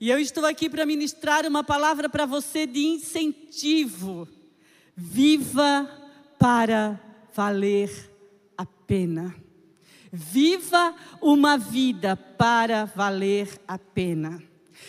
E eu estou aqui para ministrar uma palavra para você de incentivo. Viva para valer a pena. Viva uma vida para valer a pena.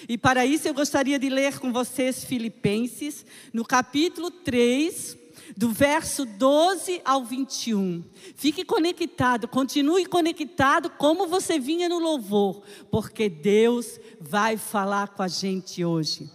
E para isso eu gostaria de ler com vocês Filipenses, no capítulo 3, do verso 12 ao 21. Fique conectado, continue conectado como você vinha no louvor, porque Deus vai falar com a gente hoje.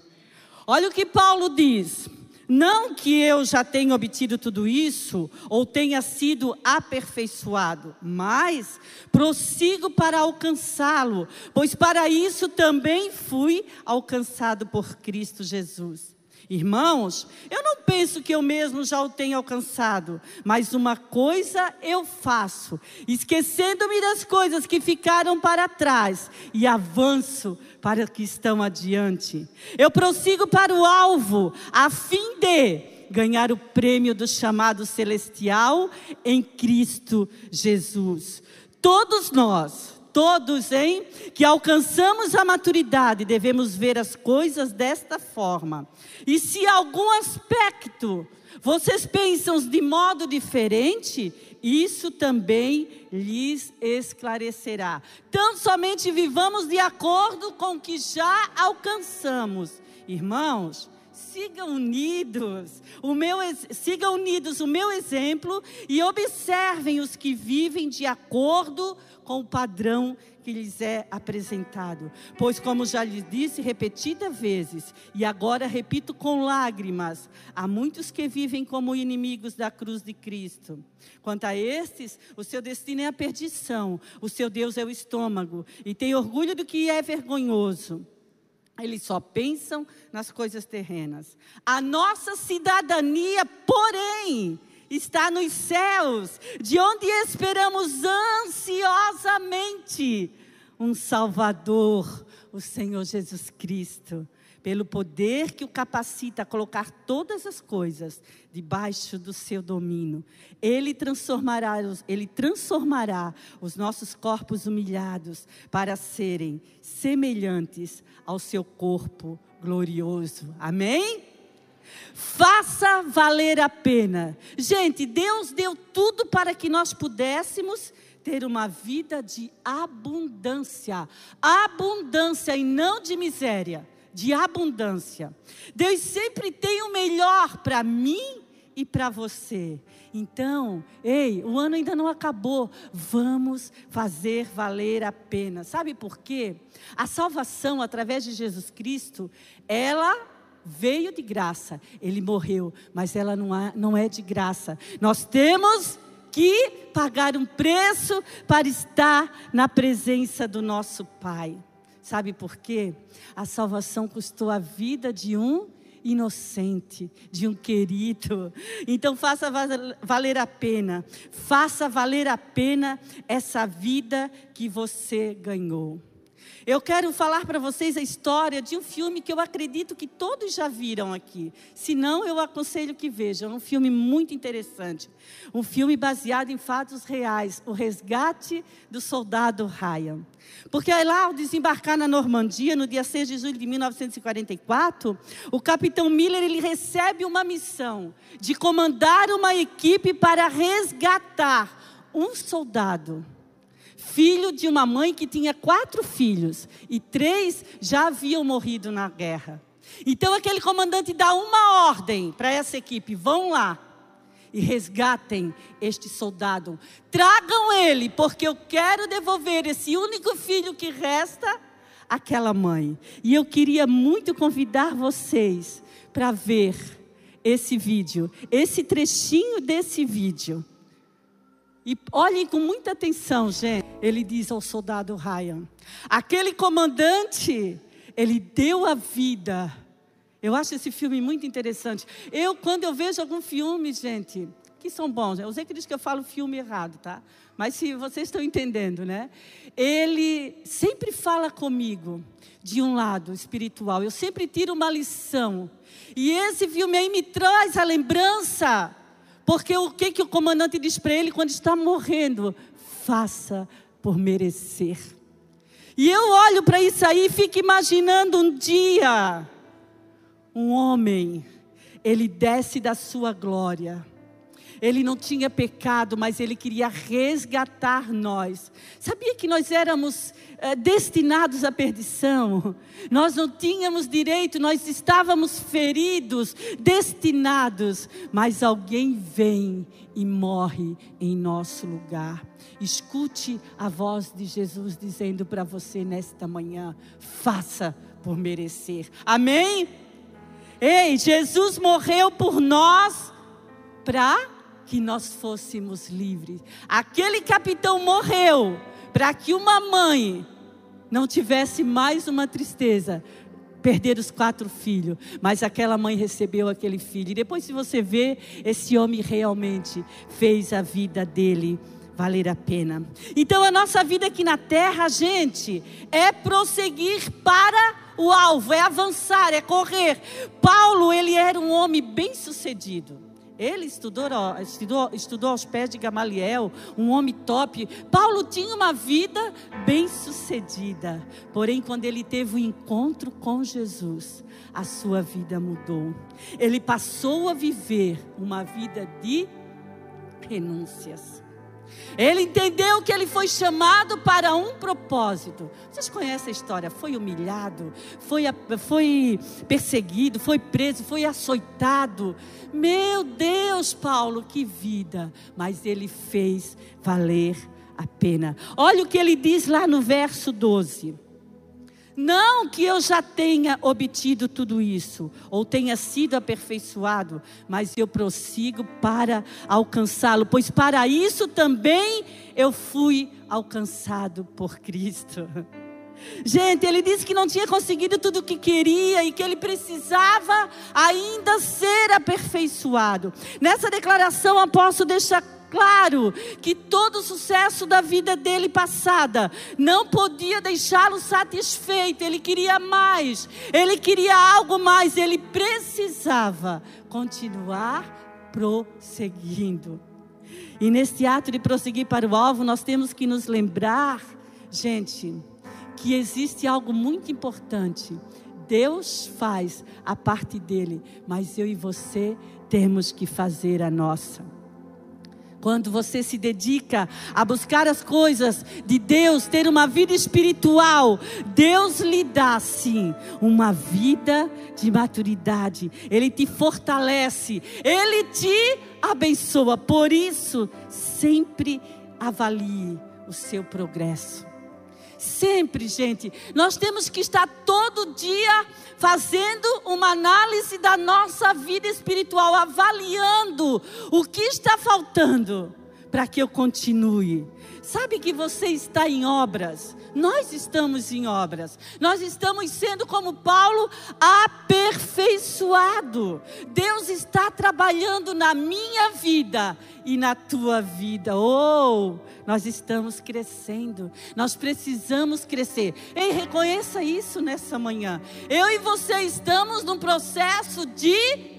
Olha o que Paulo diz. Não que eu já tenha obtido tudo isso ou tenha sido aperfeiçoado, mas prossigo para alcançá-lo, pois para isso também fui alcançado por Cristo Jesus. Irmãos, eu não penso que eu mesmo já o tenha alcançado, mas uma coisa eu faço, esquecendo-me das coisas que ficaram para trás e avanço para que estão adiante. Eu prossigo para o alvo, a fim de ganhar o prêmio do chamado celestial em Cristo Jesus. Todos nós, todos, hein, que alcançamos a maturidade, devemos ver as coisas desta forma. E se algum aspecto vocês pensam de modo diferente, isso também lhes esclarecerá. Então, somente vivamos de acordo com o que já alcançamos. Irmãos, sigam unidos, o meu, sigam unidos o meu exemplo e observem os que vivem de acordo com o padrão que lhes é apresentado. Pois, como já lhes disse repetidas vezes, e agora repito com lágrimas, há muitos que vivem como inimigos da cruz de Cristo. Quanto a estes, o seu destino é a perdição, o seu Deus é o estômago, e tem orgulho do que é vergonhoso. Eles só pensam nas coisas terrenas. A nossa cidadania, porém, está nos céus, de onde esperamos ansiosamente um Salvador, o Senhor Jesus Cristo, pelo poder que o capacita a colocar todas as coisas debaixo do seu domínio. Ele transformará, ele transformará os nossos corpos humilhados para serem semelhantes ao seu corpo glorioso. Amém? Faça valer a pena. Gente, Deus deu tudo para que nós pudéssemos ter uma vida de abundância. Abundância e não de miséria, de abundância. Deus sempre tem o melhor para mim e para você. Então, ei, o ano ainda não acabou. Vamos fazer valer a pena. Sabe por quê? A salvação através de Jesus Cristo, ela veio de graça. Ele morreu, mas ela não, há, não é de graça. Nós temos que pagar um preço para estar na presença do nosso Pai. Sabe por quê? A salvação custou a vida de um inocente, de um querido. Então faça valer a pena, faça valer a pena essa vida que você ganhou. Eu quero falar para vocês a história de um filme que eu acredito que todos já viram aqui. Se não, eu aconselho que vejam. É um filme muito interessante. Um filme baseado em fatos reais. O Resgate do Soldado Ryan. Porque lá, ao desembarcar na Normandia, no dia 6 de julho de 1944, o capitão Miller ele recebe uma missão de comandar uma equipe para resgatar um soldado filho de uma mãe que tinha quatro filhos e três já haviam morrido na guerra. Então aquele comandante dá uma ordem para essa equipe: vão lá e resgatem este soldado. Tragam ele, porque eu quero devolver esse único filho que resta àquela mãe. E eu queria muito convidar vocês para ver esse vídeo, esse trechinho desse vídeo. E olhem com muita atenção, gente. Ele diz ao soldado Ryan: aquele comandante, ele deu a vida. Eu acho esse filme muito interessante. Eu, quando eu vejo algum filme, gente, que são bons, eu sei que diz que eu falo filme errado, tá? Mas se vocês estão entendendo, né? Ele sempre fala comigo de um lado espiritual. Eu sempre tiro uma lição. E esse filme aí me traz a lembrança porque o que, que o comandante diz para ele quando está morrendo? Faça por merecer. E eu olho para isso aí e fico imaginando um dia, um homem, ele desce da sua glória ele não tinha pecado, mas ele queria resgatar nós. Sabia que nós éramos é, destinados à perdição? Nós não tínhamos direito, nós estávamos feridos, destinados, mas alguém vem e morre em nosso lugar. Escute a voz de Jesus dizendo para você nesta manhã: faça por merecer. Amém? Ei, Jesus morreu por nós para que nós fôssemos livres. Aquele capitão morreu para que uma mãe não tivesse mais uma tristeza, perder os quatro filhos, mas aquela mãe recebeu aquele filho. E depois, se você vê, esse homem realmente fez a vida dele valer a pena. Então, a nossa vida aqui na terra, gente, é prosseguir para o alvo, é avançar, é correr. Paulo, ele era um homem bem sucedido. Ele estudou, estudou, estudou aos pés de Gamaliel, um homem top. Paulo tinha uma vida bem sucedida. Porém, quando ele teve o um encontro com Jesus, a sua vida mudou. Ele passou a viver uma vida de renúncias. Ele entendeu que ele foi chamado para um propósito. Vocês conhecem a história? Foi humilhado, foi, foi perseguido, foi preso, foi açoitado. Meu Deus, Paulo, que vida! Mas ele fez valer a pena. Olha o que ele diz lá no verso 12. Não que eu já tenha obtido tudo isso, ou tenha sido aperfeiçoado, mas eu prossigo para alcançá-lo, pois para isso também eu fui alcançado por Cristo. Gente, ele disse que não tinha conseguido tudo o que queria e que ele precisava ainda ser aperfeiçoado. Nessa declaração, o apóstolo deixa claro que todo o sucesso da vida dele passada não podia deixá-lo satisfeito, ele queria mais, ele queria algo mais, ele precisava continuar prosseguindo. E neste ato de prosseguir para o alvo, nós temos que nos lembrar, gente, que existe algo muito importante. Deus faz a parte dele, mas eu e você temos que fazer a nossa. Quando você se dedica a buscar as coisas de Deus, ter uma vida espiritual, Deus lhe dá sim uma vida de maturidade. Ele te fortalece, ele te abençoa. Por isso, sempre avalie o seu progresso. Sempre, gente, nós temos que estar todo dia fazendo uma análise da nossa vida espiritual, avaliando o que está faltando para que eu continue. Sabe que você está em obras, nós estamos em obras, nós estamos sendo como Paulo aperfeiçoado. Deus está trabalhando na minha vida e na tua vida. Oh, nós estamos crescendo, nós precisamos crescer. Ei, reconheça isso nessa manhã. Eu e você estamos num processo de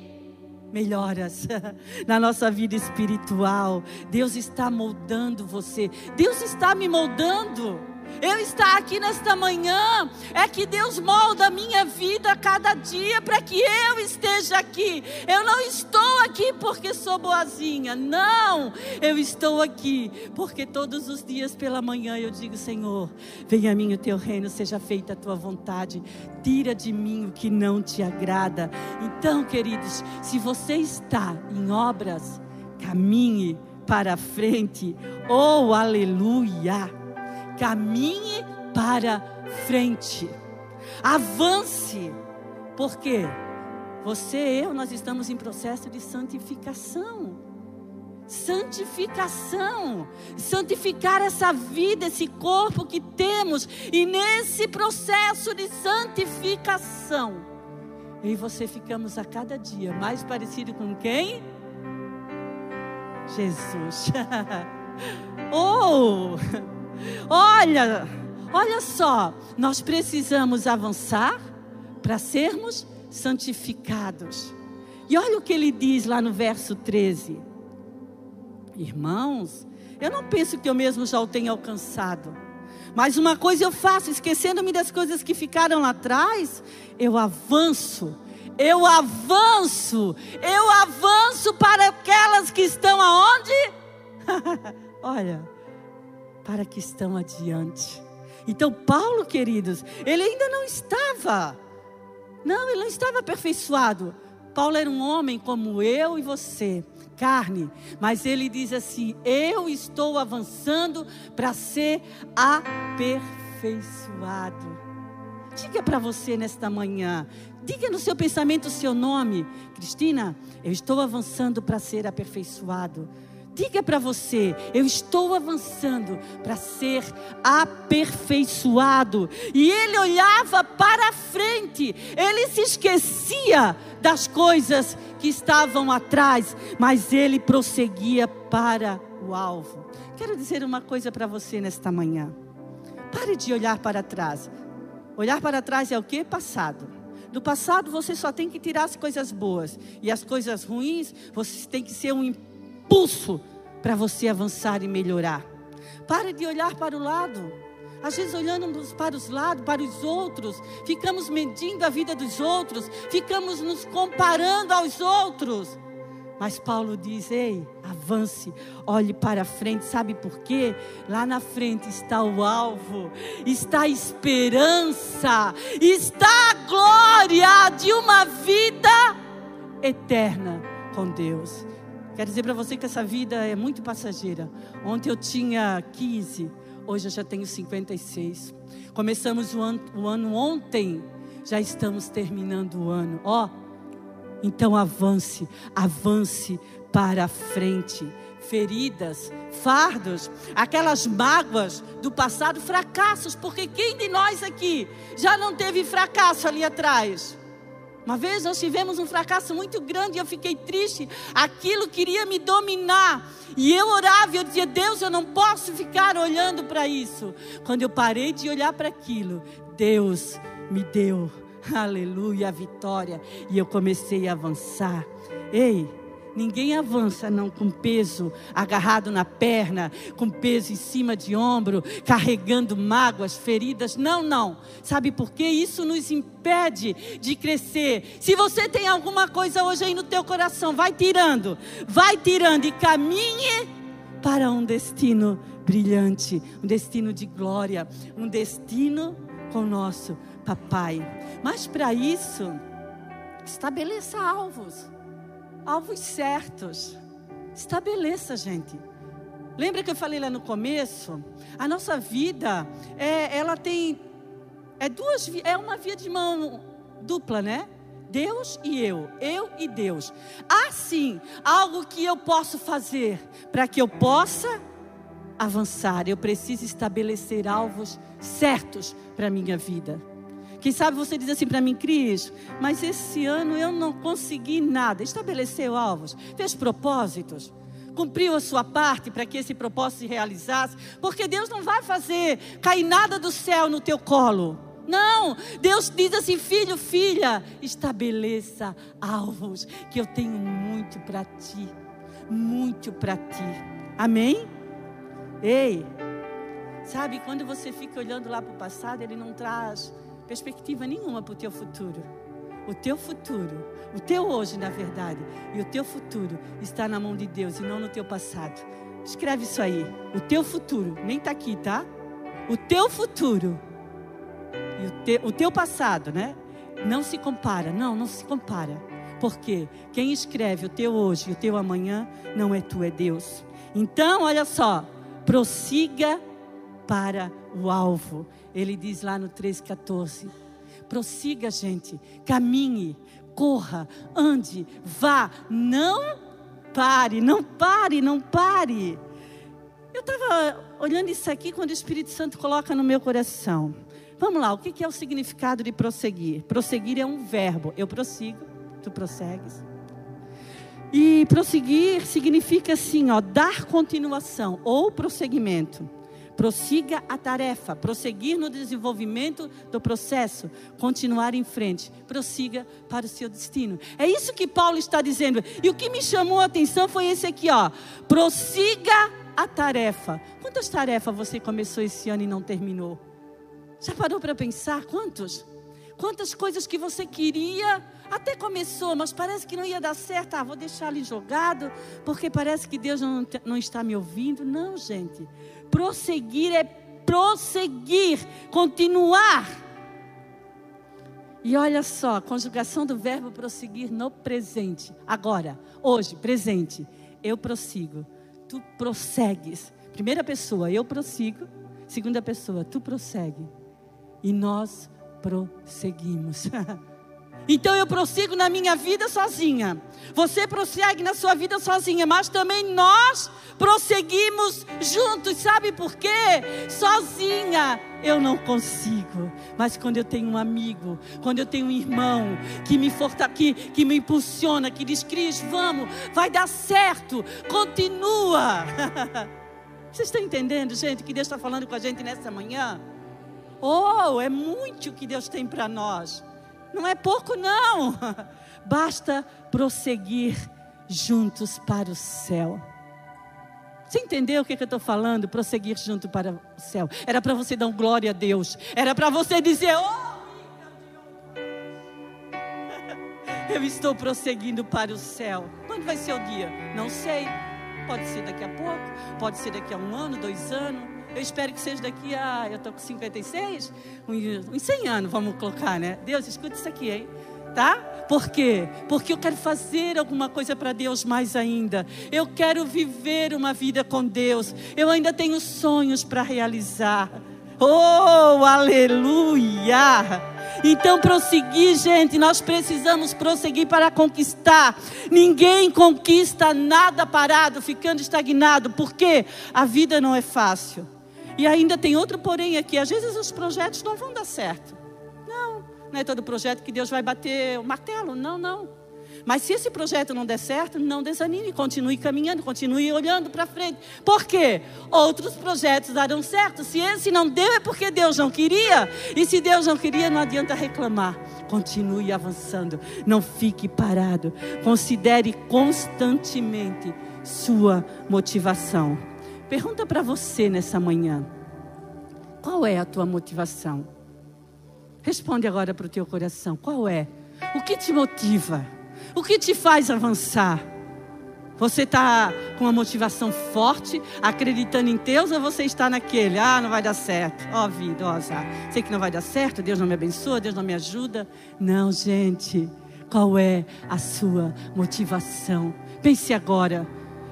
melhoras na nossa vida espiritual. Deus está moldando você. Deus está me moldando. Eu estar aqui nesta manhã é que Deus molda a minha vida a cada dia para que eu esteja aqui. Eu não estou aqui porque sou boazinha, não. Eu estou aqui porque todos os dias pela manhã eu digo: Senhor, venha a mim o teu reino, seja feita a tua vontade. Tira de mim o que não te agrada. Então, queridos, se você está em obras, caminhe para frente. Oh, aleluia! Caminhe para frente. Avance. Porque você e eu, nós estamos em processo de santificação. Santificação, santificar essa vida, esse corpo que temos, e nesse processo de santificação, eu e você ficamos a cada dia mais parecido com quem? Jesus. oh! Olha, olha só, nós precisamos avançar para sermos santificados. E olha o que ele diz lá no verso 13. Irmãos, eu não penso que eu mesmo já o tenha alcançado, Mas uma coisa eu faço, esquecendo-me das coisas que ficaram lá atrás, eu avanço. Eu avanço. Eu avanço para aquelas que estão aonde? Olha, para que estão adiante. Então, Paulo, queridos, ele ainda não estava. Não, ele não estava aperfeiçoado. Paulo era um homem como eu e você carne, mas ele diz assim: Eu estou avançando para ser aperfeiçoado. Diga para você nesta manhã, diga no seu pensamento o seu nome, Cristina. Eu estou avançando para ser aperfeiçoado. Diga para você, eu estou avançando para ser aperfeiçoado. E ele olhava para frente, ele se esquecia das coisas que estavam atrás, mas ele prosseguia para o alvo. Quero dizer uma coisa para você nesta manhã. Pare de olhar para trás. Olhar para trás é o que? Passado. Do passado você só tem que tirar as coisas boas. E as coisas ruins, você tem que ser um impulso para você avançar e melhorar. Pare de olhar para o lado. Às vezes olhamos para os lados, para os outros, ficamos medindo a vida dos outros, ficamos nos comparando aos outros. Mas Paulo diz: ei, avance, olhe para frente, sabe por quê? Lá na frente está o alvo, está a esperança, está a glória de uma vida eterna com Deus. Quero dizer para você que essa vida é muito passageira. Ontem eu tinha 15, hoje eu já tenho 56. Começamos o ano, o ano ontem, já estamos terminando o ano. Ó, oh, então avance, avance para a frente. Feridas, fardos, aquelas mágoas do passado, fracassos, porque quem de nós aqui já não teve fracasso ali atrás? Uma vez nós tivemos um fracasso muito grande e eu fiquei triste. Aquilo queria me dominar. E eu orava e eu dizia: Deus, eu não posso ficar olhando para isso. Quando eu parei de olhar para aquilo, Deus me deu aleluia, a vitória. E eu comecei a avançar. Ei, ninguém avança não com peso agarrado na perna, com peso em cima de ombro, carregando mágoas, feridas. Não, não. Sabe por quê? Isso nos impede de crescer. Se você tem alguma coisa hoje aí no teu coração, vai tirando, vai tirando e caminhe para um destino brilhante, um destino de glória, um destino com o nosso papai. Mas para isso, estabeleça alvos, alvos certos. Estabeleça, gente. Lembra que eu falei lá no começo? A nossa vida, é, ela tem é duas, é uma via de mão dupla, né? Deus e eu, eu e Deus. Assim, algo que eu posso fazer para que eu possa avançar, eu preciso estabelecer alvos certos para minha vida. Quem sabe você diz assim para mim, Cris, mas esse ano eu não consegui nada. Estabeleceu alvos, fez propósitos, cumpriu a sua parte para que esse propósito se realizasse, porque Deus não vai fazer cair nada do céu no teu colo. Não, Deus diz assim, filho, filha, estabeleça alvos, que eu tenho muito para ti, muito para ti. Amém? Ei, sabe, quando você fica olhando lá para o passado, ele não traz perspectiva nenhuma para o teu futuro. O teu futuro, o teu hoje, na verdade, e o teu futuro está na mão de Deus e não no teu passado. Escreve isso aí. O teu futuro, nem está aqui, tá? O teu futuro e o, te, o teu passado, né? Não se compara, não, não se compara. Porque quem escreve o teu hoje e o teu amanhã não é tu, é Deus. Então, olha só, prossiga para o alvo. Ele diz lá no 3,14: prossiga, gente, caminhe, corra, ande, vá, não pare, não pare, não pare. Eu estava olhando isso aqui quando o Espírito Santo coloca no meu coração. Vamos lá, o que é o significado de prosseguir? Prosseguir é um verbo. Eu prossigo, tu prossegues. E prosseguir significa assim, ó, dar continuação ou prosseguimento. Prossiga a tarefa, prosseguir no desenvolvimento do processo, continuar em frente, prossiga para o seu destino. É isso que Paulo está dizendo. E o que me chamou a atenção foi esse aqui, ó. Prossiga a tarefa. Quantas tarefas você começou esse ano e não terminou? Já parou para pensar quantos? Quantas coisas que você queria, até começou, mas parece que não ia dar certo. Ah, vou deixar ali jogado, porque parece que Deus não, não está me ouvindo. Não, gente. Prosseguir é prosseguir, continuar. E olha só, a conjugação do verbo prosseguir no presente. Agora, hoje, presente. Eu prossigo. Tu prossegues. Primeira pessoa, eu prossigo. Segunda pessoa, tu prossegue. E nós prosseguimos. Então eu prossigo na minha vida sozinha. Você prossegue na sua vida sozinha, mas também nós prosseguimos juntos. Sabe por quê? Sozinha eu não consigo. Mas quando eu tenho um amigo, quando eu tenho um irmão que me forta, que, que me impulsiona, que diz: Cris, vamos, vai dar certo, continua. Vocês estão entendendo, gente, que Deus está falando com a gente nessa manhã? Oh, é muito o que Deus tem para nós. Não é pouco, não. Basta prosseguir juntos para o céu. Você entendeu o que, que eu estou falando? Prosseguir junto para o céu. Era para você dar um glória a Deus. Era para você dizer: Oh, eu estou prosseguindo para o céu. Quando vai ser o dia? Não sei. Pode ser daqui a pouco, pode ser daqui a um ano, dois anos. Eu espero que seja daqui a. Eu estou com 56, uns 100 anos, vamos colocar, né? Deus, escuta isso aqui, hein? Tá? Por quê? Porque eu quero fazer alguma coisa para Deus mais ainda. Eu quero viver uma vida com Deus. Eu ainda tenho sonhos para realizar. Oh, aleluia! Então, prosseguir, gente, nós precisamos prosseguir para conquistar. Ninguém conquista nada parado, ficando estagnado, porque a vida não é fácil. E ainda tem outro porém aqui. Às vezes os projetos não vão dar certo. Não, não é todo projeto que Deus vai bater o martelo. Não, não. Mas se esse projeto não der certo, não desanime, continue caminhando, continue olhando para frente. Por quê? Outros projetos darão certo. Se esse não deu, é porque Deus não queria. E se Deus não queria, não adianta reclamar. Continue avançando. Não fique parado. Considere constantemente sua motivação. Pergunta para você nessa manhã: qual é a tua motivação? Responde agora para o teu coração: qual é? O que te motiva? O que te faz avançar? Você está com uma motivação forte, acreditando em Deus, ou você está naquele, ah, não vai dar certo, ó oh, vida, ó, oh, azar. sei que não vai dar certo, Deus não me abençoa, Deus não me ajuda. Não, gente, qual é a sua motivação? Pense agora,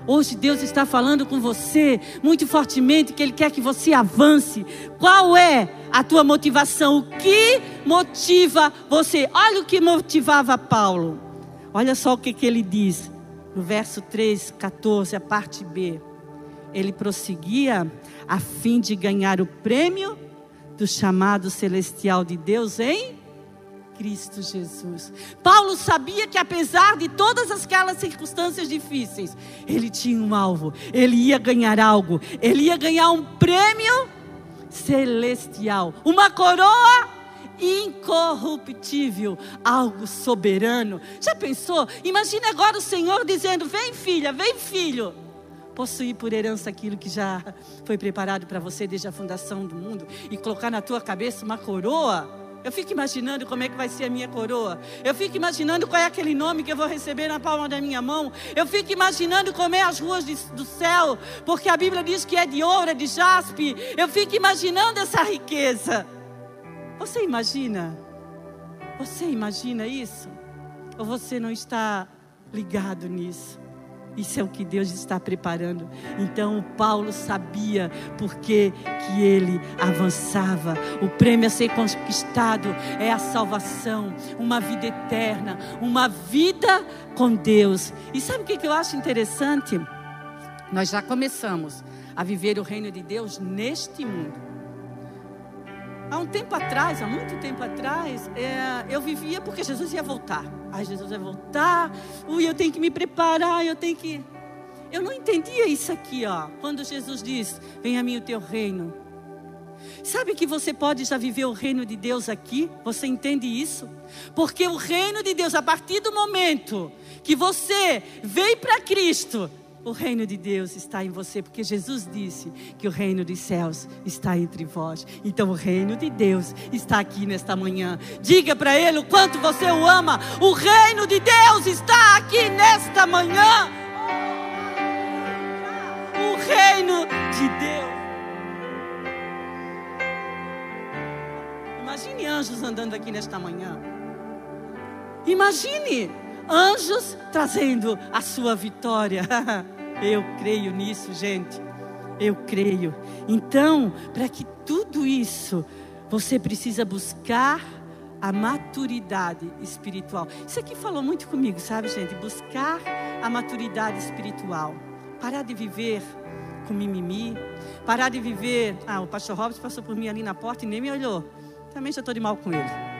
Hoje Deus está falando com você muito fortemente que Ele quer que você avance. Qual é a tua motivação? O que motiva você? Olha o que motivava Paulo. Olha só o que, que ele diz no verso 3, 14, a parte B. Ele prosseguia a fim de ganhar o prêmio do chamado celestial de Deus em Cristo Jesus. Paulo sabia que apesar de todas aquelas circunstâncias difíceis, ele tinha um alvo, ele ia ganhar algo, ele ia ganhar um prêmio celestial, uma coroa incorruptível, algo soberano. Já pensou? Imagine agora o Senhor dizendo: Vem, filha, vem, filho. Possuir por herança aquilo que já foi preparado para você desde a fundação do mundo e colocar na tua cabeça uma coroa eu fico imaginando como é que vai ser a minha coroa. Eu fico imaginando qual é aquele nome que eu vou receber na palma da minha mão. Eu fico imaginando como é as ruas de, do céu, porque a Bíblia diz que é de ouro, é de jaspe. Eu fico imaginando essa riqueza. Você imagina? Você imagina isso? Ou você não está ligado nisso? Isso é o que Deus está preparando. Então Paulo sabia porque que ele avançava. O prêmio a ser conquistado é a salvação, uma vida eterna, uma vida com Deus. E sabe o que eu acho interessante? Nós já começamos a viver o reino de Deus neste mundo. Há um tempo atrás, há muito tempo atrás, é, eu vivia porque Jesus ia voltar. Ai, Jesus vai voltar. Ui, eu tenho que me preparar, eu tenho que. Eu não entendia isso aqui, ó. Quando Jesus diz: Venha a mim o teu reino. Sabe que você pode já viver o reino de Deus aqui? Você entende isso? Porque o reino de Deus, a partir do momento que você veio para Cristo, O reino de Deus está em você, porque Jesus disse que o reino dos céus está entre vós. Então o reino de Deus está aqui nesta manhã. Diga para ele o quanto você o ama. O reino de Deus está aqui nesta manhã. O reino de Deus. Imagine anjos andando aqui nesta manhã. Imagine anjos trazendo a sua vitória. Eu creio nisso, gente. Eu creio. Então, para que tudo isso, você precisa buscar a maturidade espiritual. Isso aqui falou muito comigo, sabe, gente? Buscar a maturidade espiritual. Parar de viver com mimimi. Parar de viver. Ah, o pastor Robson passou por mim ali na porta e nem me olhou. Também já estou de mal com ele.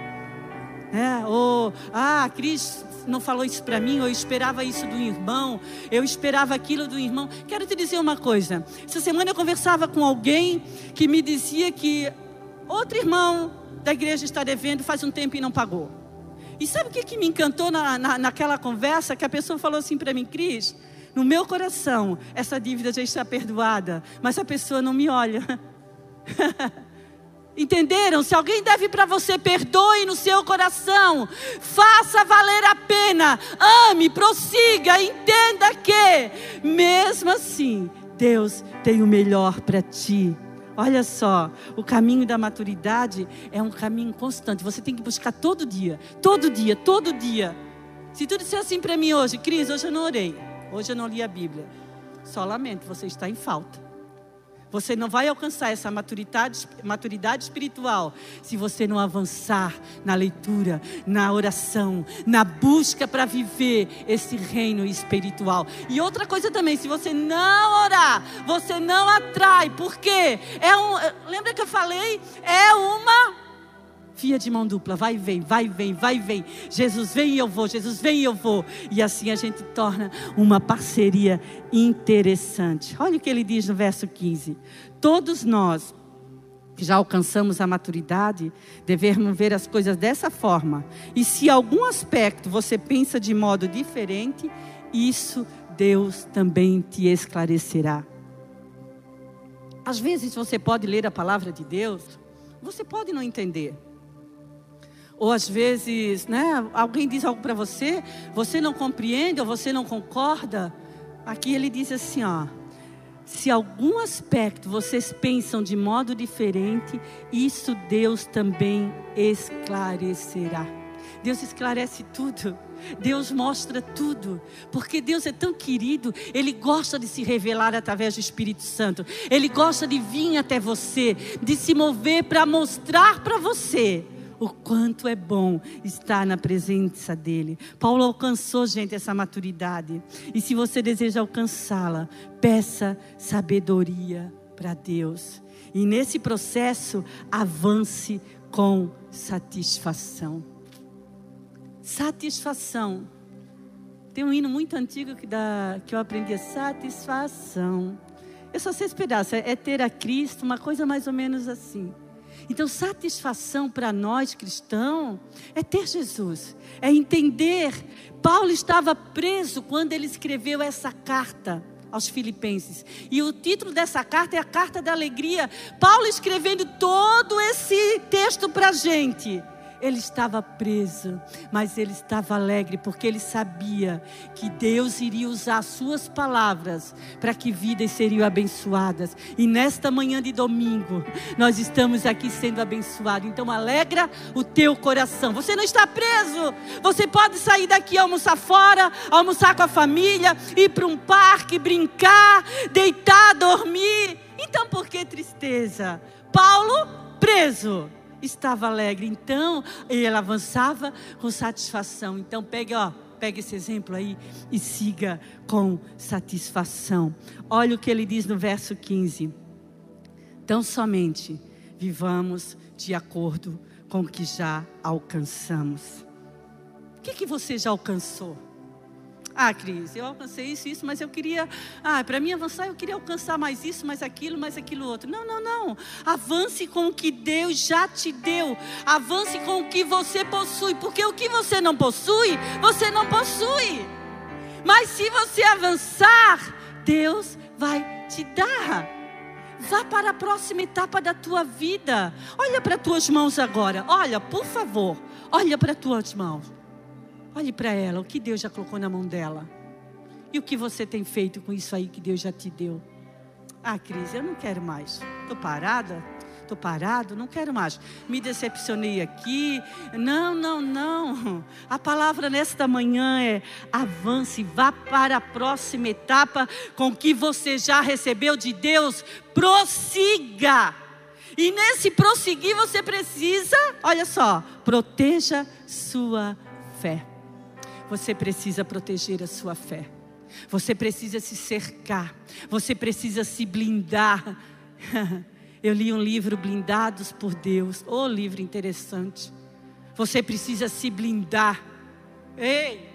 É, ou, ah, Cris não falou isso para mim, ou eu esperava isso do irmão, eu esperava aquilo do irmão. Quero te dizer uma coisa. Essa semana eu conversava com alguém que me dizia que outro irmão da igreja está devendo faz um tempo e não pagou. E sabe o que, que me encantou na, na, naquela conversa? Que a pessoa falou assim para mim, Cris, no meu coração, essa dívida já está perdoada, mas a pessoa não me olha. Entenderam? Se alguém deve para você, perdoe no seu coração. Faça valer a pena. Ame, prossiga, entenda que, mesmo assim, Deus tem o melhor para ti. Olha só, o caminho da maturidade é um caminho constante. Você tem que buscar todo dia, todo dia, todo dia. Se tu disser assim para mim hoje, Cris, hoje eu não orei, hoje eu não li a Bíblia. Só lamento, você está em falta. Você não vai alcançar essa maturidade, maturidade espiritual se você não avançar na leitura, na oração, na busca para viver esse reino espiritual. E outra coisa também, se você não orar, você não atrai, porque é um, lembra que eu falei? É uma Via de mão dupla, vai e vem, vai e vem, vai e vem. Jesus vem e eu vou, Jesus vem e eu vou. E assim a gente torna uma parceria interessante. Olha o que ele diz no verso 15: Todos nós que já alcançamos a maturidade, devemos ver as coisas dessa forma. E se algum aspecto você pensa de modo diferente, isso Deus também te esclarecerá. Às vezes você pode ler a palavra de Deus, você pode não entender. Ou às vezes, né, alguém diz algo para você, você não compreende ou você não concorda. Aqui ele diz assim, ó: se algum aspecto vocês pensam de modo diferente, isso Deus também esclarecerá. Deus esclarece tudo. Deus mostra tudo, porque Deus é tão querido, Ele gosta de se revelar através do Espírito Santo, Ele gosta de vir até você, de se mover para mostrar para você o quanto é bom estar na presença dEle. Paulo alcançou, gente, essa maturidade. E se você deseja alcançá-la, peça sabedoria para Deus. E nesse processo, avance com satisfação. Satisfação. Tem um hino muito antigo que, dá, que eu aprendi: satisfação. Eu só sei esse pedaço, é ter a Cristo, uma coisa mais ou menos assim. Então, satisfação para nós cristãos é ter Jesus, é entender. Paulo estava preso quando ele escreveu essa carta aos Filipenses. E o título dessa carta é a Carta da Alegria. Paulo escrevendo todo esse texto para a gente. Ele estava preso, mas ele estava alegre porque ele sabia que Deus iria usar suas palavras para que vidas seriam abençoadas. E nesta manhã de domingo, nós estamos aqui sendo abençoados. Então alegra o teu coração. Você não está preso. Você pode sair daqui almoçar fora, almoçar com a família, ir para um parque, brincar, deitar, dormir. Então por que tristeza? Paulo preso estava alegre. Então, ele avançava com satisfação. Então, pegue, ó, pegue esse exemplo aí e siga com satisfação. Olha o que ele diz no verso 15. Então, somente vivamos de acordo com o que já alcançamos. O que, que você já alcançou? Ah, Cris, eu alcancei isso, isso, mas eu queria. Ah, para mim avançar, eu queria alcançar mais isso, mais aquilo, mais aquilo outro. Não, não, não. Avance com o que Deus já te deu. Avance com o que você possui. Porque o que você não possui, você não possui. Mas se você avançar, Deus vai te dar. Vá para a próxima etapa da tua vida. Olha para tuas mãos agora. Olha, por favor, olha para tuas mãos. Olhe para ela, o que Deus já colocou na mão dela. E o que você tem feito com isso aí que Deus já te deu? Ah, Cris, eu não quero mais. Estou parada? Estou parado, não quero mais. Me decepcionei aqui. Não, não, não. A palavra nesta manhã é: avance, vá para a próxima etapa com o que você já recebeu de Deus. Prossiga. E nesse prosseguir você precisa, olha só, proteja sua fé. Você precisa proteger a sua fé. Você precisa se cercar. Você precisa se blindar. Eu li um livro Blindados por Deus. Oh, livro interessante. Você precisa se blindar. Ei!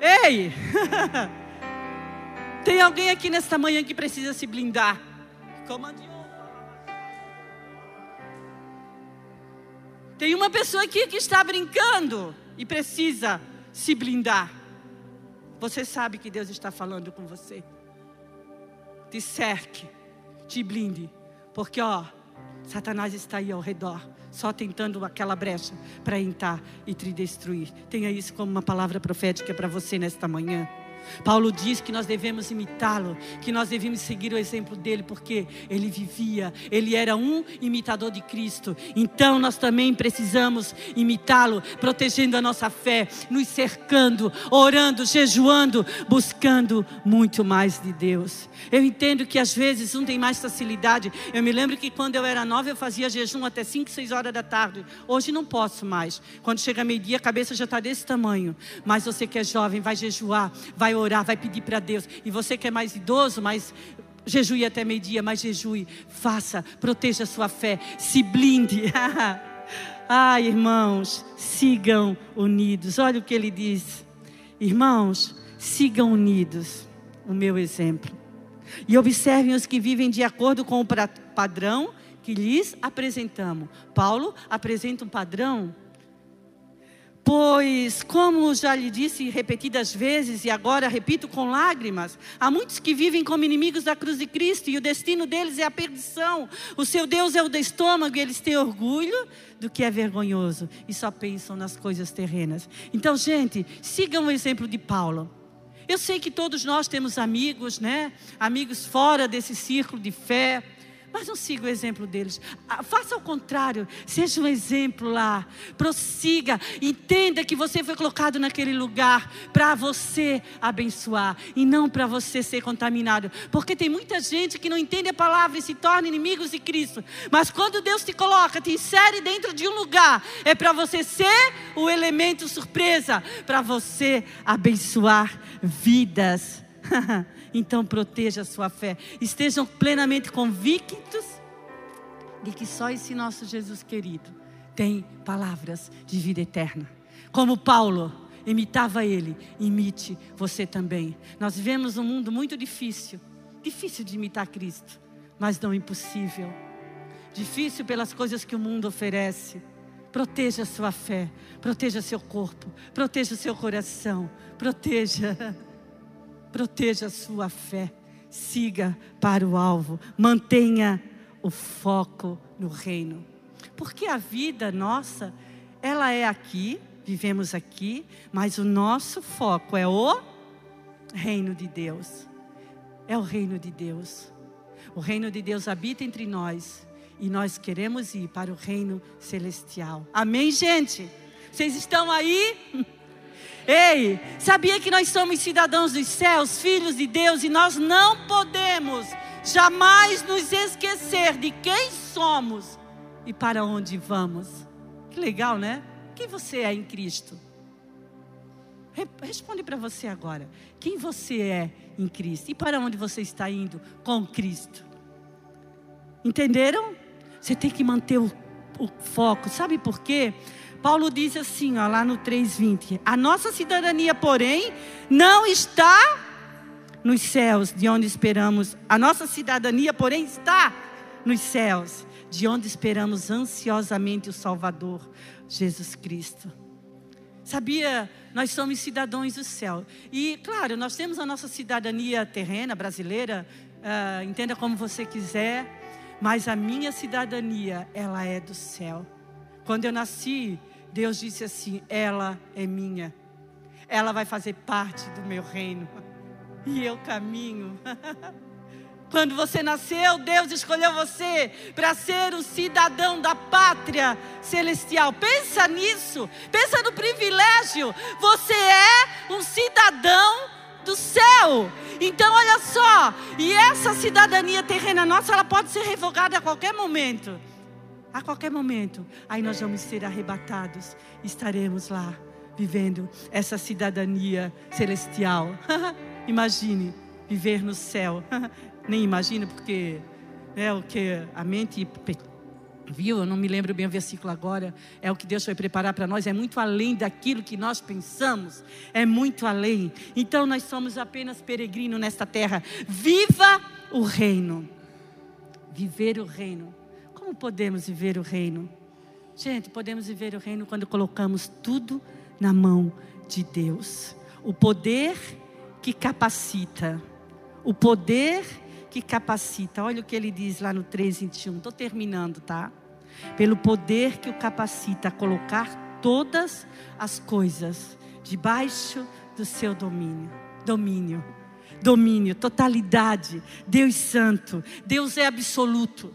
Ei! Tem alguém aqui nesta manhã que precisa se blindar? Comande Tem uma pessoa aqui que está brincando e precisa se blindar. Você sabe que Deus está falando com você. Te cerque, te blinde, porque ó, Satanás está aí ao redor, só tentando aquela brecha para entrar e te destruir. Tenha isso como uma palavra profética para você nesta manhã. Paulo diz que nós devemos imitá-lo, que nós devemos seguir o exemplo dele, porque ele vivia, ele era um imitador de Cristo. Então nós também precisamos imitá-lo, protegendo a nossa fé, nos cercando, orando, jejuando, buscando muito mais de Deus. Eu entendo que às vezes um tem mais facilidade. Eu me lembro que quando eu era nova eu fazia jejum até 5, 6 horas da tarde. Hoje não posso mais. Quando chega meio-dia a cabeça já está desse tamanho. Mas você que é jovem, vai jejuar, vai orar, vai pedir para Deus. E você que é mais idoso, mais jejue até meio-dia, mas jejue, faça, proteja a sua fé, se blinde. ah, irmãos, sigam unidos. Olha o que ele diz. Irmãos, sigam unidos o meu exemplo. E observem os que vivem de acordo com o padrão que lhes apresentamos. Paulo apresenta um padrão Pois, como já lhe disse repetidas vezes, e agora repito com lágrimas, há muitos que vivem como inimigos da cruz de Cristo e o destino deles é a perdição. O seu Deus é o do estômago e eles têm orgulho do que é vergonhoso e só pensam nas coisas terrenas. Então, gente, sigam o exemplo de Paulo. Eu sei que todos nós temos amigos, né? Amigos fora desse círculo de fé. Mas não siga o exemplo deles. Ah, faça o contrário. Seja um exemplo lá. Prossiga. Entenda que você foi colocado naquele lugar para você abençoar e não para você ser contaminado. Porque tem muita gente que não entende a palavra e se torna inimigos de Cristo. Mas quando Deus te coloca, te insere dentro de um lugar, é para você ser o elemento surpresa para você abençoar vidas. Então proteja a sua fé. Estejam plenamente convictos de que só esse nosso Jesus querido tem palavras de vida eterna. Como Paulo imitava ele, imite você também. Nós vivemos um mundo muito difícil, difícil de imitar Cristo, mas não impossível. Difícil pelas coisas que o mundo oferece. Proteja a sua fé, proteja seu corpo, proteja o seu coração, proteja Proteja a sua fé. Siga para o alvo. Mantenha o foco no reino. Porque a vida nossa, ela é aqui, vivemos aqui, mas o nosso foco é o reino de Deus. É o reino de Deus. O reino de Deus habita entre nós e nós queremos ir para o reino celestial. Amém, gente? Vocês estão aí? Ei, sabia que nós somos cidadãos dos céus, filhos de Deus, e nós não podemos jamais nos esquecer de quem somos e para onde vamos. Que legal, né? Quem você é em Cristo? Responde para você agora. Quem você é em Cristo? E para onde você está indo com Cristo? Entenderam? Você tem que manter o, o foco. Sabe por quê? Paulo diz assim, ó, lá no 3:20, a nossa cidadania, porém, não está nos céus, de onde esperamos. A nossa cidadania, porém, está nos céus, de onde esperamos ansiosamente o Salvador, Jesus Cristo. Sabia, nós somos cidadãos do céu. E, claro, nós temos a nossa cidadania terrena, brasileira, uh, entenda como você quiser, mas a minha cidadania, ela é do céu. Quando eu nasci, Deus disse assim: ela é minha, ela vai fazer parte do meu reino, e eu caminho. Quando você nasceu, Deus escolheu você para ser o cidadão da pátria celestial. Pensa nisso, pensa no privilégio. Você é um cidadão do céu. Então, olha só, e essa cidadania terrena nossa, ela pode ser revogada a qualquer momento. A qualquer momento. Aí nós vamos ser arrebatados, estaremos lá vivendo essa cidadania celestial. Imagine viver no céu. nem imagina, porque é o que a mente viu, eu não me lembro bem o versículo agora, é o que Deus foi preparar para nós, é muito além daquilo que nós pensamos, é muito além. Então nós somos apenas peregrinos nesta terra. Viva o reino. Viver o reino. Como podemos viver o reino? Gente, podemos viver o reino quando colocamos tudo na mão de Deus. O poder que capacita, o poder que capacita. Olha o que ele diz lá no 3:21. Estou terminando, tá? Pelo poder que o capacita a colocar todas as coisas debaixo do seu domínio. Domínio. Domínio, totalidade. Deus santo. Deus é absoluto.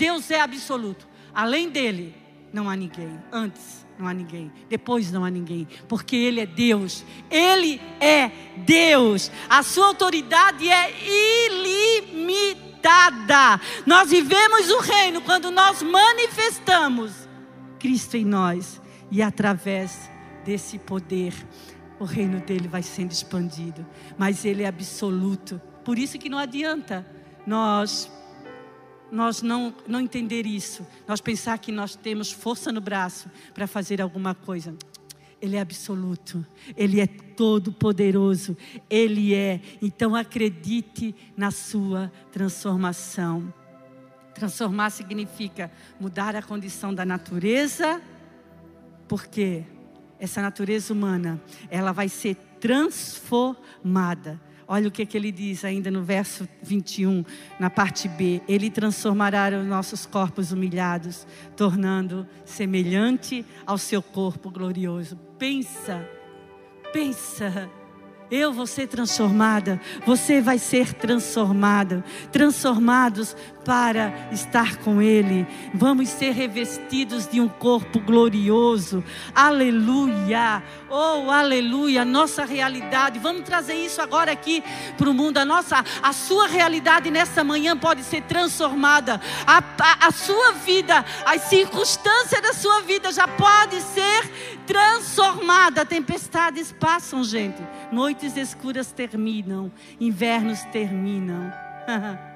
Deus é absoluto. Além dele, não há ninguém. Antes, não há ninguém. Depois não há ninguém, porque Ele é Deus. Ele é Deus. A sua autoridade é ilimitada. Nós vivemos o reino quando nós manifestamos Cristo em nós e através desse poder o reino dele vai sendo expandido. Mas ele é absoluto. Por isso que não adianta nós nós não, não entender isso, nós pensar que nós temos força no braço para fazer alguma coisa. Ele é absoluto, Ele é todo poderoso, Ele é. Então acredite na sua transformação. Transformar significa mudar a condição da natureza, porque essa natureza humana, ela vai ser transformada Olha o que, que ele diz ainda no verso 21, na parte B. Ele transformará os nossos corpos humilhados, tornando semelhante ao seu corpo glorioso. Pensa, pensa eu vou ser transformada, você vai ser transformado, transformados para estar com Ele. Vamos ser revestidos de um corpo glorioso. Aleluia! Oh, aleluia! Nossa realidade. Vamos trazer isso agora aqui para o mundo. A nossa, a sua realidade nessa manhã pode ser transformada. A, a, a sua vida, as circunstâncias da sua vida já pode ser transformada. Tempestades passam, gente. Noites escuras terminam, invernos terminam.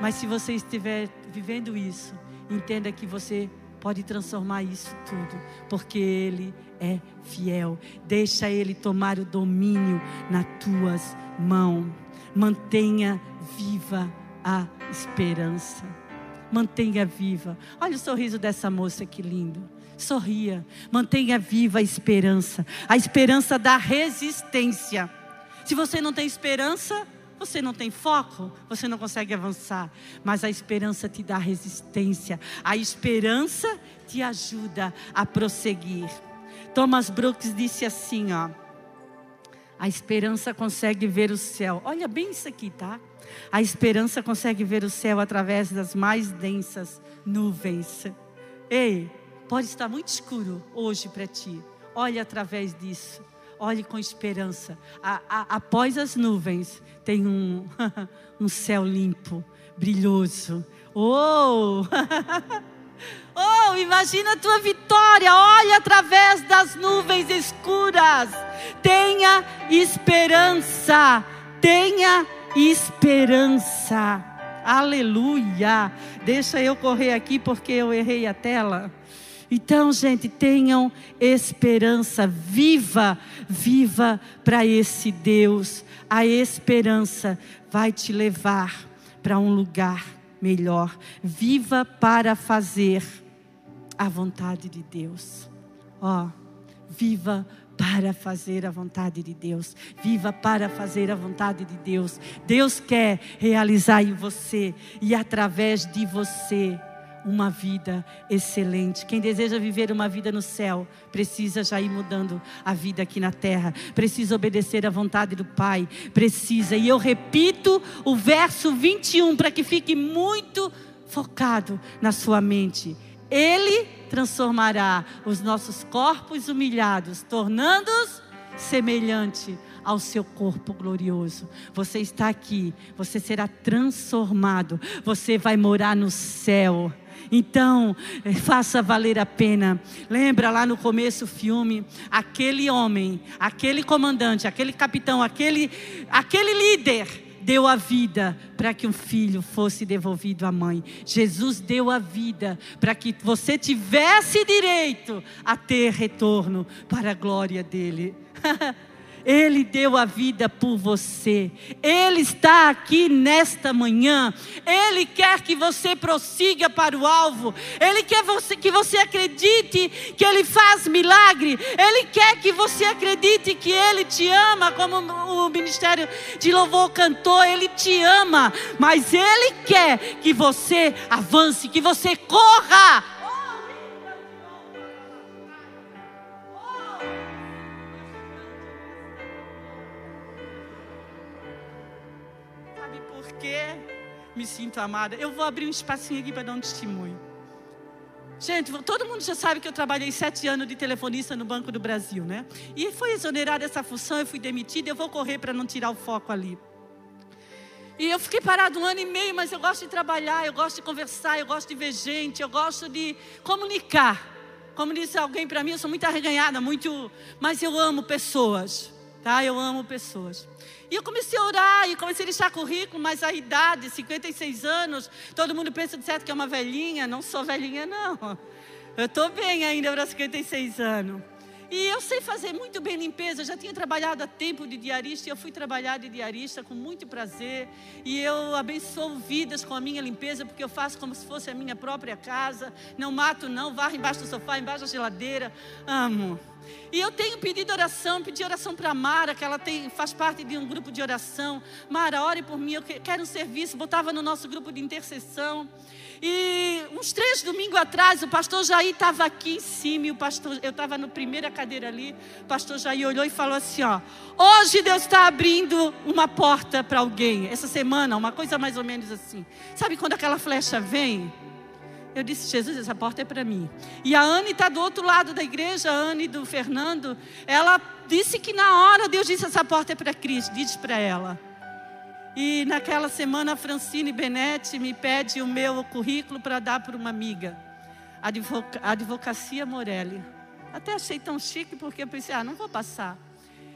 Mas se você estiver vivendo isso, entenda que você pode transformar isso tudo, porque Ele é fiel. Deixa Ele tomar o domínio nas tuas mãos. Mantenha viva a esperança. Mantenha viva. Olha o sorriso dessa moça que lindo. Sorria. Mantenha viva a esperança. A esperança da resistência. Se você não tem esperança, você não tem foco, você não consegue avançar. Mas a esperança te dá resistência. A esperança te ajuda a prosseguir. Thomas Brooks disse assim, ó. A esperança consegue ver o céu. Olha bem isso aqui, tá? A esperança consegue ver o céu através das mais densas nuvens. Ei, pode estar muito escuro hoje para ti. Olhe através disso olhe com esperança. A, a, após as nuvens, tem um, um céu limpo, brilhoso. Oh! oh, imagina a tua vitória. Olhe através das nuvens escuras. Tenha esperança. Tenha esperança. Aleluia. Deixa eu correr aqui porque eu errei a tela. Então, gente, tenham esperança, viva, viva para esse Deus. A esperança vai te levar para um lugar melhor. Viva para fazer a vontade de Deus. Ó, oh, viva para fazer a vontade de Deus. Viva para fazer a vontade de Deus. Deus quer realizar em você e através de você uma vida excelente. Quem deseja viver uma vida no céu, precisa já ir mudando a vida aqui na terra. Precisa obedecer à vontade do Pai. Precisa. E eu repito o verso 21 para que fique muito focado na sua mente. Ele transformará os nossos corpos humilhados, tornando-os semelhante ao seu corpo glorioso. Você está aqui, você será transformado, você vai morar no céu. Então, eh, faça valer a pena. Lembra lá no começo do filme, aquele homem, aquele comandante, aquele capitão, aquele, aquele líder deu a vida para que um filho fosse devolvido à mãe. Jesus deu a vida para que você tivesse direito a ter retorno para a glória dele. Ele deu a vida por você. Ele está aqui nesta manhã. Ele quer que você prossiga para o alvo. Ele quer você, que você acredite que Ele faz milagre. Ele quer que você acredite que Ele te ama, como o ministério de louvor cantou. Ele te ama, mas Ele quer que você avance, que você corra me sinto amada. Eu vou abrir um espacinho aqui para dar um testemunho. Gente, todo mundo já sabe que eu trabalhei sete anos de telefonista no Banco do Brasil, né? E foi exonerada essa função, eu fui demitida, eu vou correr para não tirar o foco ali. E eu fiquei parado um ano e meio, mas eu gosto de trabalhar, eu gosto de conversar, eu gosto de ver gente, eu gosto de comunicar. Como disse alguém para mim, eu sou muito arreganhada, muito, mas eu amo pessoas, tá? Eu amo pessoas. E eu comecei a orar e comecei a deixar currículo, mas a idade, 56 anos, todo mundo pensa de certo que é uma velhinha. Não sou velhinha, não. Eu estou bem ainda para 56 anos. E eu sei fazer muito bem limpeza. Eu já tinha trabalhado há tempo de diarista e eu fui trabalhar de diarista com muito prazer. E eu abençoo vidas com a minha limpeza, porque eu faço como se fosse a minha própria casa. Não mato, não, varro embaixo do sofá, embaixo da geladeira. Amo. E eu tenho pedido oração, pedi oração para Mara, que ela tem, faz parte de um grupo de oração. Mara, ore por mim, eu quero um serviço. Botava no nosso grupo de intercessão. E uns três domingos atrás, o pastor Jair estava aqui em cima, e o pastor, eu estava na primeira cadeira ali. O pastor Jair olhou e falou assim: ó, hoje Deus está abrindo uma porta para alguém. Essa semana, uma coisa mais ou menos assim. Sabe quando aquela flecha vem? Eu disse, Jesus, essa porta é para mim. E a Anne está do outro lado da igreja, a Anne do Fernando. Ela disse que na hora Deus disse, essa porta é para Cristo. Diz para ela. E naquela semana a Francine Benetti me pede o meu currículo para dar para uma amiga. Advoca, Advocacia Morelli. Até achei tão chique porque eu pensei, ah, não vou passar.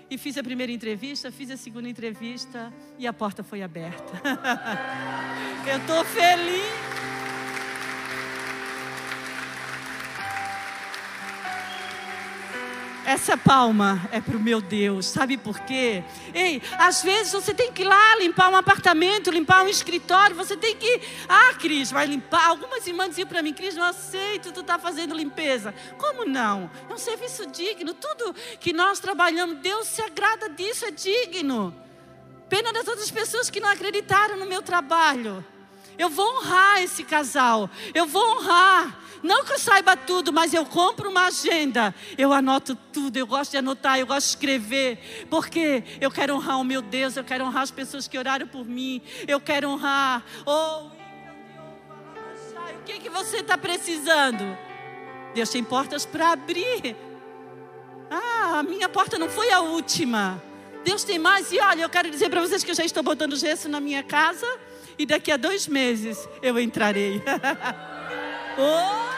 E fiz a primeira entrevista, fiz a segunda entrevista e a porta foi aberta. eu estou feliz. Essa palma é para o meu Deus, sabe por quê? Ei, às vezes você tem que ir lá limpar um apartamento, limpar um escritório, você tem que. Ah, Cris, vai limpar. Algumas irmãs diziam para mim, Cris, não aceito, tu está fazendo limpeza. Como não? É um serviço digno. Tudo que nós trabalhamos, Deus se agrada disso, é digno. Pena das outras pessoas que não acreditaram no meu trabalho. Eu vou honrar esse casal. Eu vou honrar. Não que eu saiba tudo, mas eu compro uma agenda. Eu anoto tudo. Eu gosto de anotar, eu gosto de escrever. Porque eu quero honrar o meu Deus. Eu quero honrar as pessoas que oraram por mim. Eu quero honrar. Oh, o que, que você está precisando? Deus tem portas para abrir. Ah, a minha porta não foi a última. Deus tem mais. E olha, eu quero dizer para vocês que eu já estou botando gesso na minha casa. E daqui a dois meses eu entrarei. oh!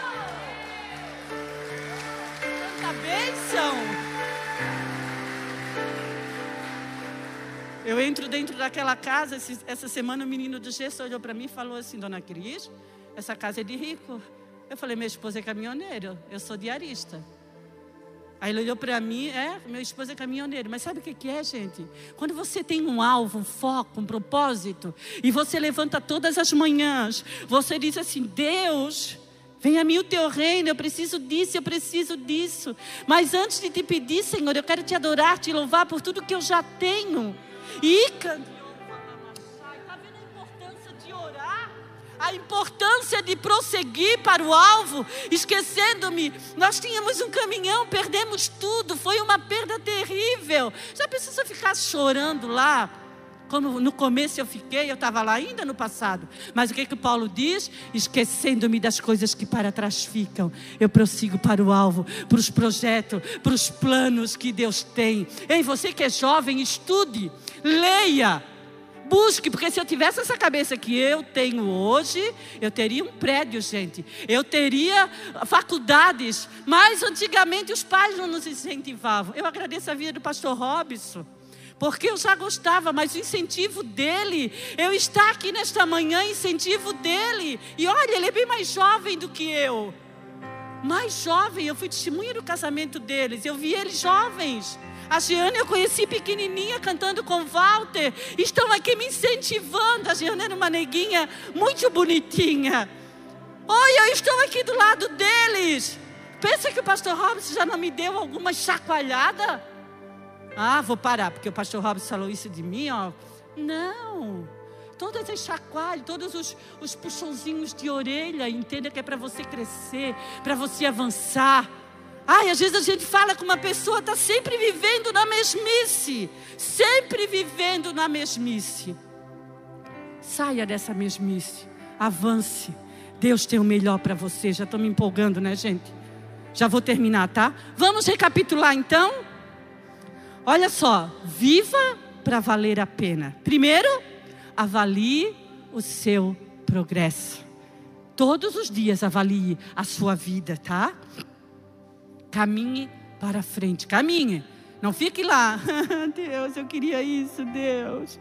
Eu entro dentro daquela casa, essa semana o menino do gesso olhou para mim e falou assim, Dona Cris, essa casa é de rico. Eu falei, minha esposa é caminhoneiro, eu sou diarista. Aí ele olhou para mim, é, meu esposo é caminhoneiro, mas sabe o que, que é, gente? Quando você tem um alvo, um foco, um propósito, e você levanta todas as manhãs, você diz assim: Deus, venha a mim o teu reino, eu preciso disso, eu preciso disso. Mas antes de te pedir, Senhor, eu quero te adorar, te louvar por tudo que eu já tenho. E a importância de prosseguir para o alvo, esquecendo-me. Nós tínhamos um caminhão, perdemos tudo, foi uma perda terrível. Já precisa ficar chorando lá? Como no começo eu fiquei, eu estava lá ainda no passado. Mas o que, que Paulo diz? Esquecendo-me das coisas que para trás ficam, eu prossigo para o alvo, para os projetos, para os planos que Deus tem. Ei, você que é jovem, estude, leia Busque, porque se eu tivesse essa cabeça que eu tenho hoje, eu teria um prédio, gente. Eu teria faculdades. Mas antigamente os pais não nos incentivavam. Eu agradeço a vida do pastor Robson. Porque eu já gostava, mas o incentivo dele, eu estar aqui nesta manhã, incentivo dele. E olha, ele é bem mais jovem do que eu. Mais jovem, eu fui testemunha do casamento deles. Eu vi eles jovens. A Giana eu conheci pequenininha cantando com Walter. Estão aqui me incentivando. A Giana era uma neguinha muito bonitinha. Oi, eu estou aqui do lado deles. Pensa que o pastor Robson já não me deu alguma chacoalhada? Ah, vou parar, porque o pastor Robson falou isso de mim, ó. Não. Todas as chacoalhas, todos os, os puxãozinhos de orelha, entenda que é para você crescer, para você avançar. Ai, às vezes a gente fala que uma pessoa está sempre vivendo na mesmice, sempre vivendo na mesmice. Saia dessa mesmice, avance. Deus tem o melhor para você. Já estou me empolgando, né, gente? Já vou terminar, tá? Vamos recapitular então? Olha só, viva para valer a pena. Primeiro, avalie o seu progresso. Todos os dias avalie a sua vida, tá? Caminhe para frente, caminhe. Não fique lá. Deus, eu queria isso, Deus.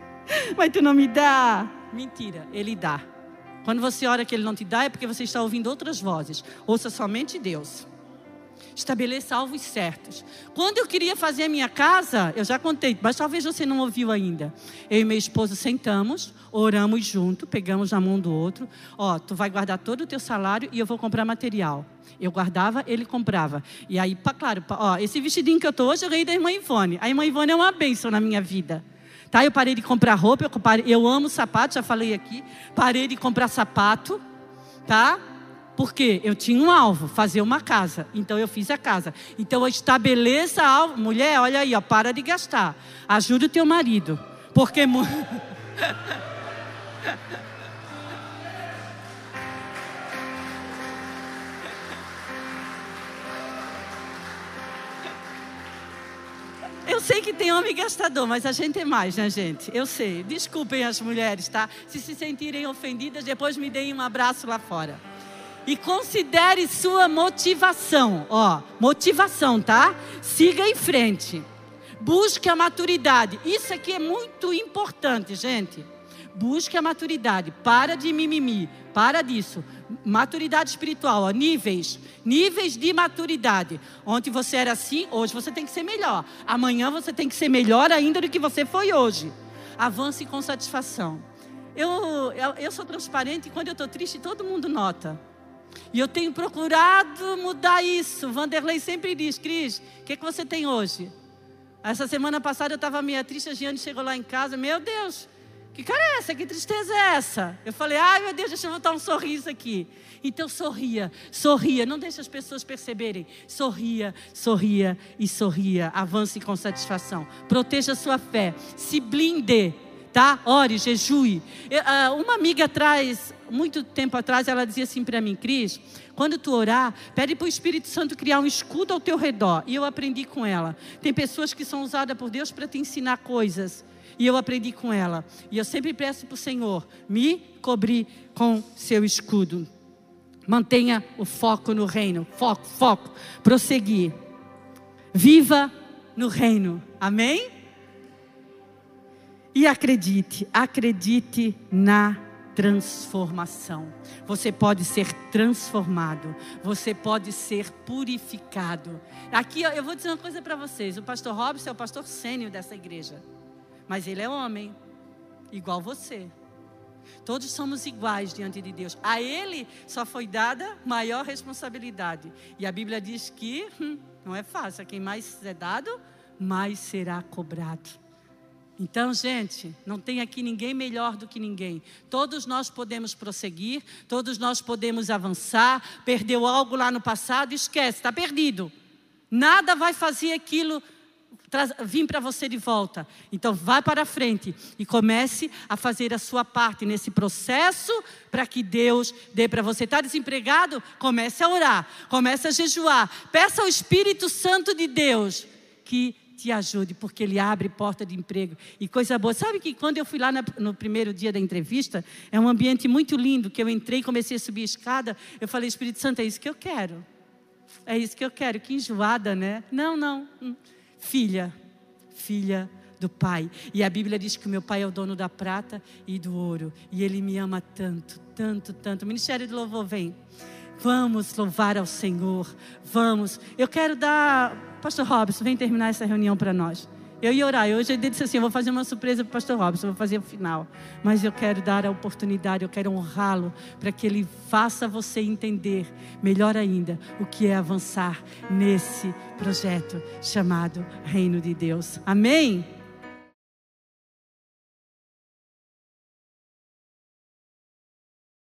Mas tu não me dá. Mentira, Ele dá. Quando você ora que Ele não te dá, é porque você está ouvindo outras vozes. Ouça somente Deus. Estabeleça alvos certos. Quando eu queria fazer a minha casa, eu já contei, mas talvez você não ouviu ainda. Eu e meu esposo sentamos, oramos junto, pegamos na mão do outro. Ó, tu vai guardar todo o teu salário e eu vou comprar material. Eu guardava, ele comprava. E aí, pra, claro, ó, esse vestidinho que eu tô hoje, eu ganhei da irmã Ivone. A irmã Ivone é uma bênção na minha vida. Tá? Eu parei de comprar roupa, eu, parei, eu amo sapato, já falei aqui. Parei de comprar sapato, tá? Porque eu tinha um alvo, fazer uma casa. Então eu fiz a casa. Então estabeleça alvo. Mulher, olha aí, ó, para de gastar. Ajude o teu marido. Porque. Eu sei que tem homem gastador, mas a gente é mais, né, gente? Eu sei. Desculpem as mulheres, tá? Se se sentirem ofendidas, depois me deem um abraço lá fora. E considere sua motivação, ó, motivação, tá? Siga em frente. Busque a maturidade. Isso aqui é muito importante, gente. Busque a maturidade. Para de mimimi. Para disso. Maturidade espiritual, ó, níveis. Níveis de maturidade. Ontem você era assim, hoje você tem que ser melhor. Amanhã você tem que ser melhor ainda do que você foi hoje. Avance com satisfação. Eu, eu, eu sou transparente e quando eu estou triste, todo mundo nota. E eu tenho procurado mudar isso. Vanderlei sempre diz, Cris, o que, que você tem hoje? Essa semana passada eu estava meio triste, a Giane chegou lá em casa, meu Deus, que cara é essa? Que tristeza é essa? Eu falei, ai meu Deus, deixa eu botar um sorriso aqui. Então sorria, sorria, não deixe as pessoas perceberem. Sorria, sorria e sorria. Avance com satisfação. Proteja a sua fé. Se blinde, tá? Ore, jejue. Ah, uma amiga atrás, muito tempo atrás, ela dizia assim para mim, Cris, quando tu orar, pede para o Espírito Santo criar um escudo ao teu redor. E eu aprendi com ela. Tem pessoas que são usadas por Deus para te ensinar coisas. E eu aprendi com ela. E eu sempre peço para o Senhor me cobrir com seu escudo. Mantenha o foco no reino. Foco, foco. Prosseguir. Viva no reino. Amém? E acredite, acredite na transformação. Você pode ser transformado, você pode ser purificado. Aqui eu vou dizer uma coisa para vocês: o pastor Robson é o pastor sênior dessa igreja, mas ele é homem, igual você. Todos somos iguais diante de Deus. A ele só foi dada maior responsabilidade. E a Bíblia diz que hum, não é fácil, a quem mais é dado, mais será cobrado. Então, gente, não tem aqui ninguém melhor do que ninguém. Todos nós podemos prosseguir, todos nós podemos avançar. Perdeu algo lá no passado, esquece, está perdido. Nada vai fazer aquilo vir para você de volta. Então, vá para frente e comece a fazer a sua parte nesse processo para que Deus dê para você. Está desempregado? Comece a orar, comece a jejuar. Peça ao Espírito Santo de Deus que te ajude, porque ele abre porta de emprego e coisa boa. Sabe que quando eu fui lá no primeiro dia da entrevista, é um ambiente muito lindo, que eu entrei e comecei a subir a escada, eu falei, Espírito Santo, é isso que eu quero. É isso que eu quero. Que enjoada, né? Não, não. Hum. Filha, filha do Pai. E a Bíblia diz que o meu Pai é o dono da prata e do ouro. E Ele me ama tanto, tanto, tanto. O Ministério do Louvor vem. Vamos louvar ao Senhor. Vamos. Eu quero dar. Pastor Robson, vem terminar essa reunião para nós. Eu ia orar. Hoje ele disse assim: Eu vou fazer uma surpresa para o pastor Robson, vou fazer o final. Mas eu quero dar a oportunidade, eu quero honrá-lo, para que ele faça você entender, melhor ainda, o que é avançar nesse projeto chamado Reino de Deus. Amém?